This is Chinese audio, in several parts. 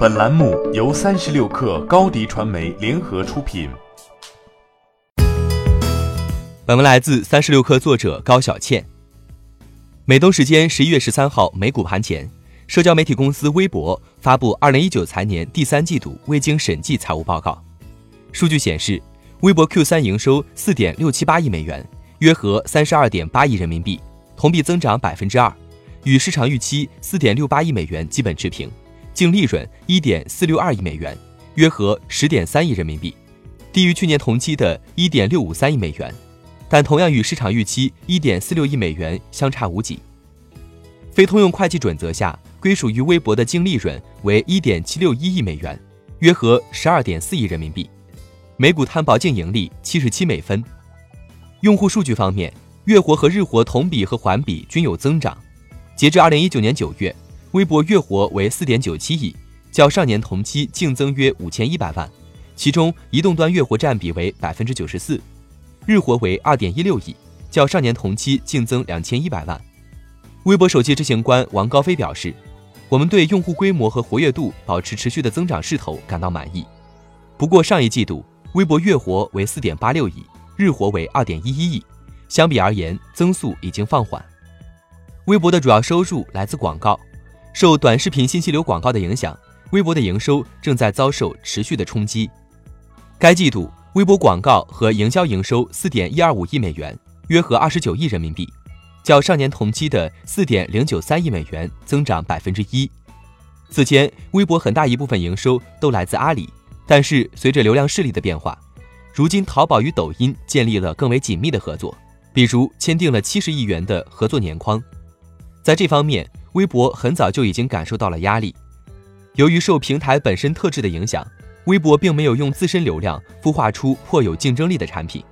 本栏目由三十六氪高低传媒联合出品。本文来自三十六氪作者高小倩。美东时间十一月十三号美股盘前，社交媒体公司微博发布二零一九财年第三季度未经审计财务报告。数据显示，微博 Q 三营收四点六七八亿美元，约合三十二点八亿人民币，同比增长百分之二。与市场预期四点六八亿美元基本持平，净利润一点四六二亿美元，约合十点三亿人民币，低于去年同期的一点六五三亿美元，但同样与市场预期一点四六亿美元相差无几。非通用会计准则下，归属于微博的净利润为一点七六一亿美元，约合十二点四亿人民币，每股摊薄净盈利七十七美分。用户数据方面，月活和日活同比和环比均有增长。截至二零一九年九月，微博月活为四点九七亿，较上年同期净增约五千一百万，其中移动端月活占比为百分之九十四，日活为二点一六亿，较上年同期净增两千一百万。微博首席执行官王高飞表示：“我们对用户规模和活跃度保持持续的增长势头感到满意。不过上一季度微博月活为四点八六亿，日活为二点一一亿，相比而言增速已经放缓。”微博的主要收入来自广告，受短视频信息流广告的影响，微博的营收正在遭受持续的冲击。该季度，微博广告和营销营收四点一二五亿美元，约合二十九亿人民币，较上年同期的四点零九三亿美元增长百分之一。此前，微博很大一部分营收都来自阿里，但是随着流量势力的变化，如今淘宝与抖音建立了更为紧密的合作，比如签订了七十亿元的合作年框。在这方面，微博很早就已经感受到了压力。由于受平台本身特质的影响，微博并没有用自身流量孵化出颇有竞争力的产品，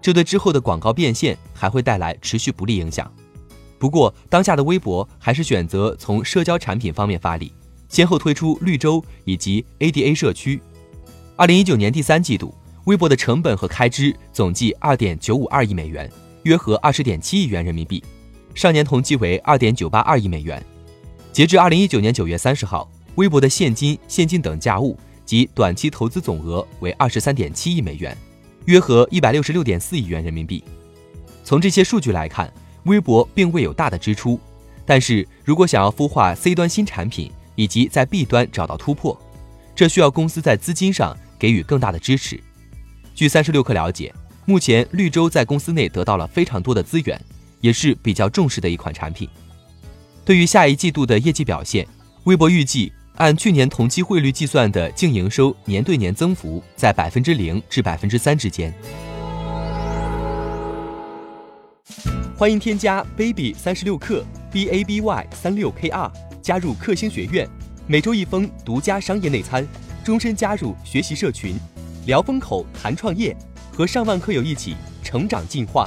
这对之后的广告变现还会带来持续不利影响。不过，当下的微博还是选择从社交产品方面发力，先后推出绿洲以及 ADA 社区。二零一九年第三季度，微博的成本和开支总计二点九五二亿美元，约合二十点七亿元人民币。上年同期为二点九八二亿美元。截至二零一九年九月三十号，微博的现金、现金等价物及短期投资总额为二十三点七亿美元，约合一百六十六点四亿元人民币。从这些数据来看，微博并未有大的支出，但是如果想要孵化 C 端新产品以及在 B 端找到突破，这需要公司在资金上给予更大的支持。据三十六氪了解，目前绿洲在公司内得到了非常多的资源。也是比较重视的一款产品。对于下一季度的业绩表现，微博预计按去年同期汇率计算的净营收年对年增幅在百分之零至百分之三之间。欢迎添加 baby 三十六克 b a b y 三六 k r 加入克星学院，每周一封独家商业内参，终身加入学习社群，聊风口谈创业，和上万课友一起成长进化。